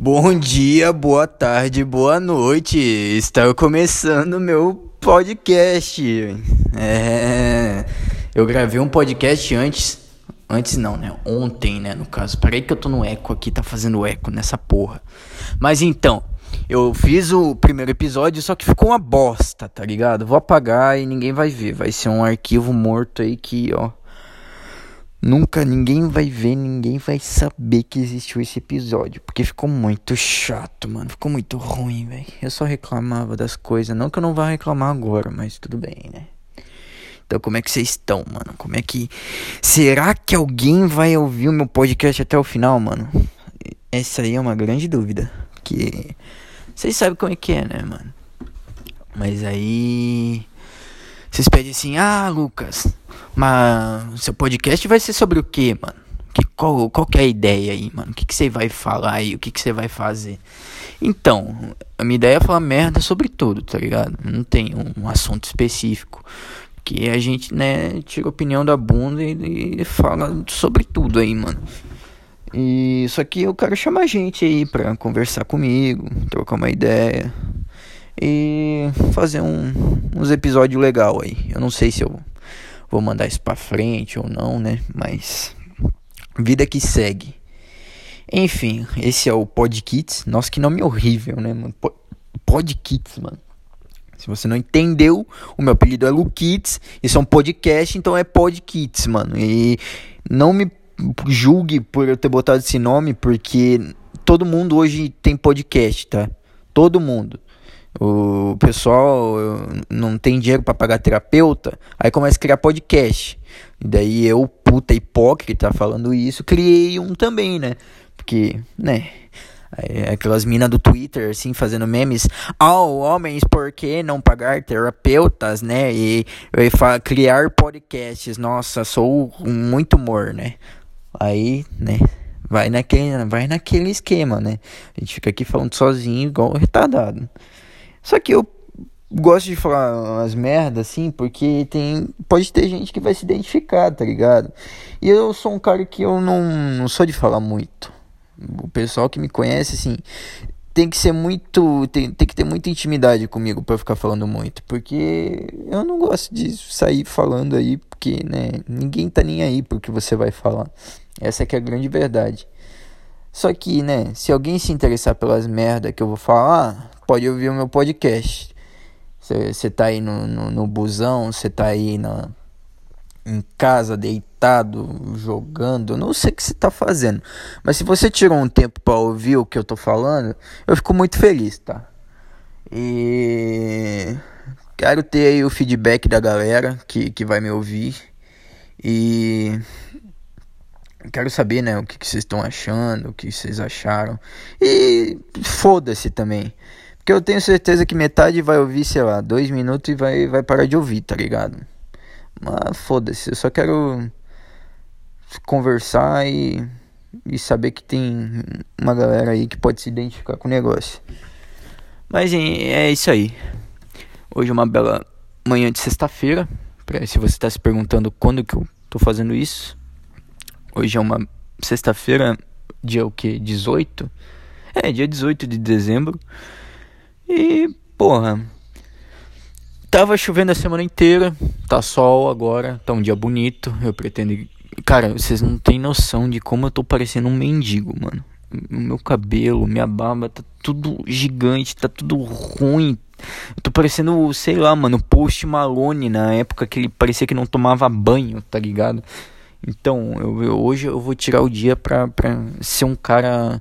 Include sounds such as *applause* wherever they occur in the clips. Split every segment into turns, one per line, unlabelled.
Bom dia, boa tarde, boa noite. Está começando meu podcast. É, eu gravei um podcast antes, antes não, né? Ontem, né, no caso. Peraí que eu tô no eco aqui, tá fazendo eco nessa porra. Mas então, eu fiz o primeiro episódio, só que ficou uma bosta, tá ligado? Vou apagar e ninguém vai ver. Vai ser um arquivo morto aí que, ó, Nunca ninguém vai ver, ninguém vai saber que existiu esse episódio. Porque ficou muito chato, mano. Ficou muito ruim, velho. Eu só reclamava das coisas. Não que eu não vá reclamar agora, mas tudo bem, né? Então, como é que vocês estão, mano? Como é que. Será que alguém vai ouvir o meu podcast até o final, mano? Essa aí é uma grande dúvida. Porque. Vocês sabem como é que é, né, mano? Mas aí. Vocês pedem assim, ah, Lucas, mas seu podcast vai ser sobre o que, mano? Que, qual, qual que é a ideia aí, mano? O que, você vai falar aí? O que, você vai fazer? Então, a minha ideia é falar merda sobre tudo, tá ligado? Não tem um assunto específico. Que a gente, né, tira opinião da bunda e, e fala sobre tudo aí, mano. E só que eu quero chamar gente aí pra conversar comigo, trocar uma ideia e fazer um, uns episódios legal aí. Eu não sei se eu vou mandar isso pra frente ou não, né? Mas vida que segue. Enfim, esse é o Podkits. Nossa, que nome horrível, né, mano? Podkits, mano. Se você não entendeu, o meu apelido é Lukits. Isso é um podcast, então é Podkits, mano. E não me julgue por eu ter botado esse nome, porque todo mundo hoje tem podcast, tá? Todo mundo. O pessoal não tem dinheiro para pagar terapeuta, aí começa a criar podcast. E daí eu, puta hipócrita, falando isso, criei um também, né? Porque, né? Aquelas minas do Twitter, assim, fazendo memes. Oh, homens, por que não pagar terapeutas, né? E, e criar podcasts. Nossa, sou muito humor, né? Aí, né? Vai naquele, vai naquele esquema, né? A gente fica aqui falando sozinho, igual retardado. Só que eu gosto de falar umas merdas assim, porque tem pode ter gente que vai se identificar, tá ligado? E eu sou um cara que eu não, não sou de falar muito. O pessoal que me conhece assim, tem que ser muito, tem, tem que ter muita intimidade comigo para ficar falando muito, porque eu não gosto de sair falando aí, porque, né, ninguém tá nem aí porque você vai falar. Essa que é a grande verdade. Só que, né, se alguém se interessar pelas merda que eu vou falar, pode ouvir o meu podcast. Você tá aí no, no, no busão, você tá aí na, em casa, deitado, jogando, não sei o que você tá fazendo. Mas se você tirou um tempo para ouvir o que eu tô falando, eu fico muito feliz, tá? E quero ter aí o feedback da galera que, que vai me ouvir. E quero saber, né, o que, que vocês estão achando, o que vocês acharam. E foda-se também. Porque eu tenho certeza que metade vai ouvir, sei lá, dois minutos e vai, vai parar de ouvir, tá ligado? Mas foda-se, eu só quero conversar e, e saber que tem uma galera aí que pode se identificar com o negócio. Mas é isso aí. Hoje é uma bela manhã de sexta-feira. Se você está se perguntando quando que eu tô fazendo isso. Hoje é uma sexta-feira, dia o que? 18? É, dia 18 de dezembro. E, porra, tava chovendo a semana inteira, tá sol agora, tá um dia bonito. Eu pretendo. Cara, vocês não têm noção de como eu tô parecendo um mendigo, mano. O meu cabelo, minha barba, tá tudo gigante, tá tudo ruim. Eu tô parecendo, sei lá, mano, Post Malone na época que ele parecia que não tomava banho, tá ligado? Então, eu, eu hoje eu vou tirar o dia pra, pra ser um cara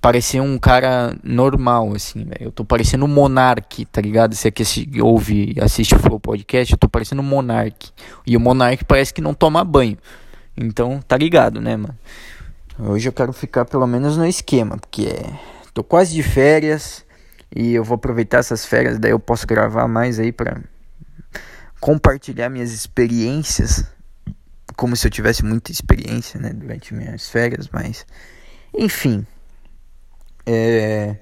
parecer um cara normal, assim, velho. Eu tô parecendo um Monark, tá ligado? Você que ouve assiste o Flow Podcast, eu tô parecendo um Monark. E o Monark parece que não toma banho. Então, tá ligado, né, mano? Hoje eu quero ficar pelo menos no esquema, porque é... tô quase de férias e eu vou aproveitar essas férias, daí eu posso gravar mais aí pra compartilhar minhas experiências, como se eu tivesse muita experiência, né, durante minhas férias, mas enfim, é,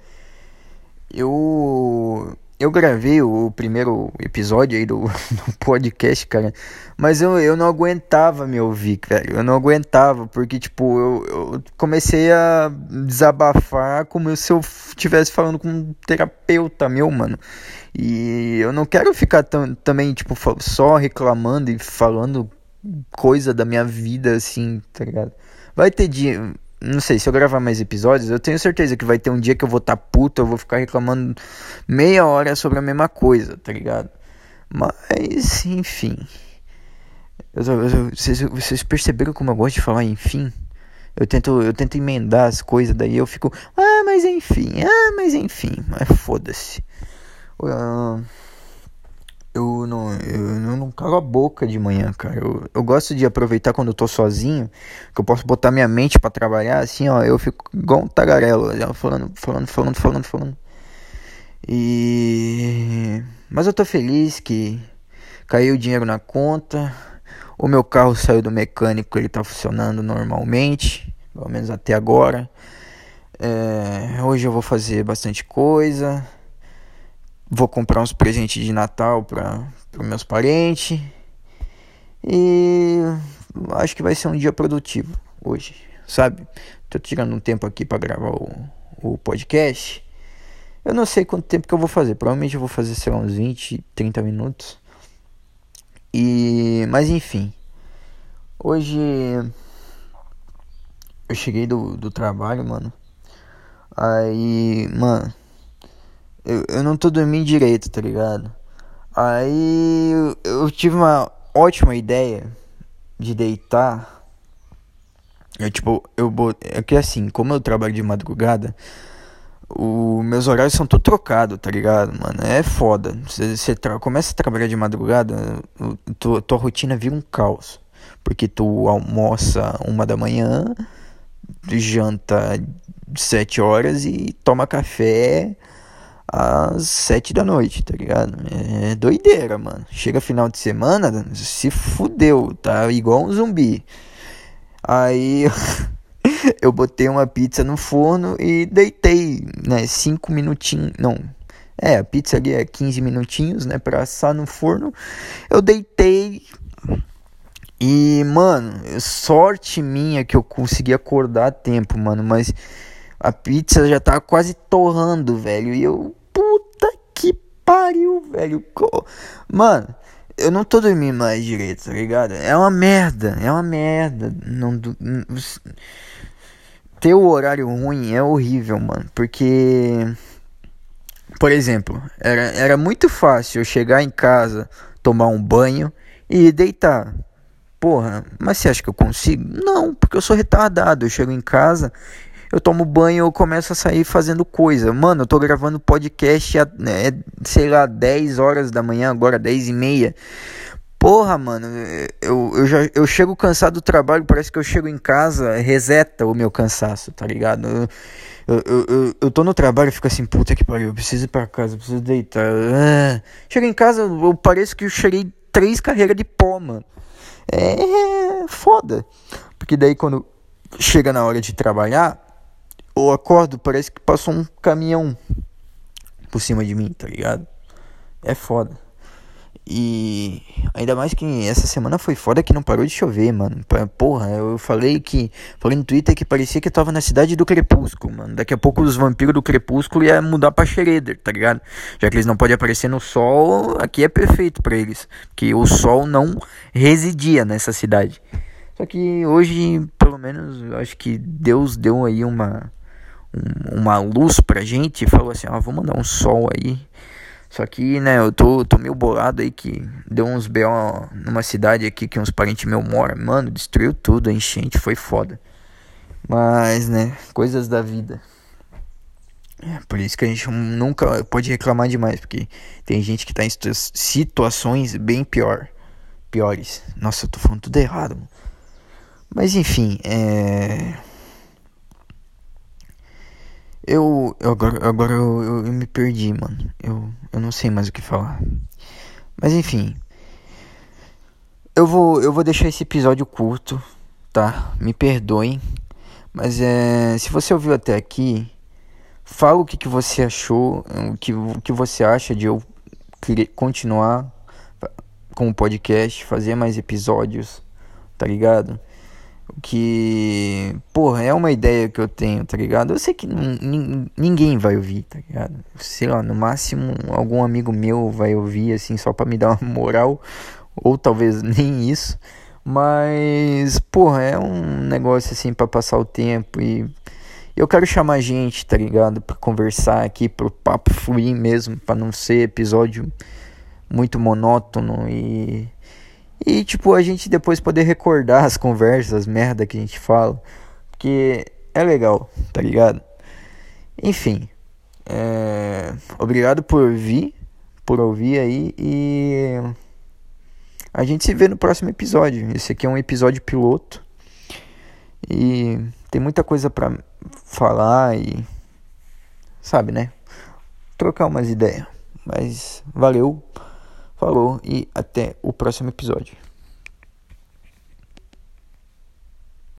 eu eu gravei o primeiro episódio aí do, *laughs* do, podcast, cara, mas eu, eu não aguentava me ouvir, velho. Eu não aguentava, porque, tipo, eu, eu comecei a desabafar como se eu estivesse falando com um terapeuta meu, mano. E eu não quero ficar também, tipo, só reclamando e falando coisa da minha vida, assim, tá ligado? Vai ter dia não sei, se eu gravar mais episódios, eu tenho certeza que vai ter um dia que eu vou estar tá puto, eu vou ficar reclamando meia hora sobre a mesma coisa, tá ligado? Mas, enfim. Eu, eu, vocês, vocês perceberam como eu gosto de falar enfim? Eu tento, eu tento emendar as coisas, daí eu fico, ah, mas enfim, ah, mas enfim, mas foda-se. Uh, eu não, eu não calo a boca de manhã, cara. Eu, eu gosto de aproveitar quando eu tô sozinho, que eu posso botar minha mente para trabalhar, assim, ó, eu fico igual um tagarelo, falando, falando, falando, falando, falando. E mas eu tô feliz que caiu o dinheiro na conta. O meu carro saiu do mecânico, ele tá funcionando normalmente, pelo menos até agora. É, hoje eu vou fazer bastante coisa. Vou comprar uns presentes de Natal para os meus parentes. E acho que vai ser um dia produtivo hoje, sabe? Tô tirando um tempo aqui para gravar o, o podcast. Eu não sei quanto tempo que eu vou fazer. Provavelmente eu vou fazer, sei lá, uns 20, 30 minutos. E. Mas enfim. Hoje. Eu cheguei do, do trabalho, mano. Aí. Mano eu, eu não tô dormindo direito, tá ligado? Aí eu, eu tive uma ótima ideia de deitar. Eu, tipo, eu É que assim, como eu trabalho de madrugada, os meus horários são tudo trocados, tá ligado, mano? É foda. Você começa a trabalhar de madrugada, tua, tua rotina vira um caos. Porque tu almoça uma da manhã, janta sete horas e toma café às sete da noite, tá ligado? É doideira, mano. Chega final de semana, se fudeu, tá igual um zumbi. Aí *laughs* eu botei uma pizza no forno e deitei, né? Cinco minutinhos, não. É, a pizza ali é 15 minutinhos, né? Pra assar no forno. Eu deitei. E, mano, sorte minha que eu consegui acordar a tempo, mano. Mas a pizza já tá quase torrando, velho. E eu, puta que pariu, velho. Mano, eu não tô dormindo mais direito, tá ligado? É uma merda, é uma merda. Não, ter o horário ruim é horrível, mano. Porque, por exemplo, era, era muito fácil eu chegar em casa, tomar um banho e deitar. Porra, mas você acha que eu consigo? Não, porque eu sou retardado. Eu chego em casa eu tomo banho, eu começo a sair fazendo coisa. Mano, eu tô gravando podcast, é, sei lá, 10 horas da manhã, agora 10 e meia. Porra, mano, eu, eu, já, eu chego cansado do trabalho, parece que eu chego em casa, reseta o meu cansaço, tá ligado? Eu, eu, eu, eu tô no trabalho e fico assim, puta que pariu, eu preciso ir pra casa, preciso deitar. Ah. Chego em casa, eu pareço que eu cheguei três carreiras de pó, mano. É foda. Porque daí quando chega na hora de trabalhar, eu acordo, parece que passou um caminhão por cima de mim, tá ligado? É foda. E ainda mais que essa semana foi foda que não parou de chover, mano. Porra, eu falei que. Falei no Twitter que parecia que eu tava na cidade do Crepúsculo, mano. Daqui a pouco os vampiros do Crepúsculo ia mudar pra Shredder, tá ligado? Já que eles não podem aparecer no sol, aqui é perfeito para eles. Que o sol não residia nessa cidade. Só que hoje, pelo menos, acho que Deus deu aí uma uma luz pra gente e falou assim, ó, vou mandar um sol aí. Só que, né, eu tô, tô meio bolado aí que deu uns B.O. numa cidade aqui que uns parentes meus moram. Mano, destruiu tudo, a enchente, foi foda. Mas, né, coisas da vida. É, por isso que a gente nunca pode reclamar demais, porque tem gente que tá em situações bem pior, piores. Nossa, eu tô falando tudo errado. Mano. Mas enfim, é eu, eu agora, agora eu, eu, eu, me perdi, mano. Eu, eu não sei mais o que falar. Mas enfim. Eu vou, eu vou deixar esse episódio curto, tá? Me perdoem. Mas é, se você ouviu até aqui, Fala o que, que você achou, o que, o que você acha de eu continuar com o podcast, fazer mais episódios, tá ligado? Que, porra, é uma ideia que eu tenho, tá ligado? Eu sei que ninguém vai ouvir, tá ligado? Sei lá, no máximo algum amigo meu vai ouvir, assim, só pra me dar uma *laughs* moral, ou talvez *laughs* nem isso. Mas, porra, é um negócio assim para passar o tempo e eu quero chamar gente, tá ligado? Pra conversar aqui, pro papo fluir mesmo, pra não ser episódio muito monótono e. E, tipo, a gente depois poder recordar as conversas, as merda que a gente fala. Porque é legal, tá ligado? Enfim. É... Obrigado por vir, por ouvir aí e. A gente se vê no próximo episódio. Esse aqui é um episódio piloto. E tem muita coisa para falar e sabe, né? Trocar umas ideias. Mas valeu, falou e até o próximo episódio.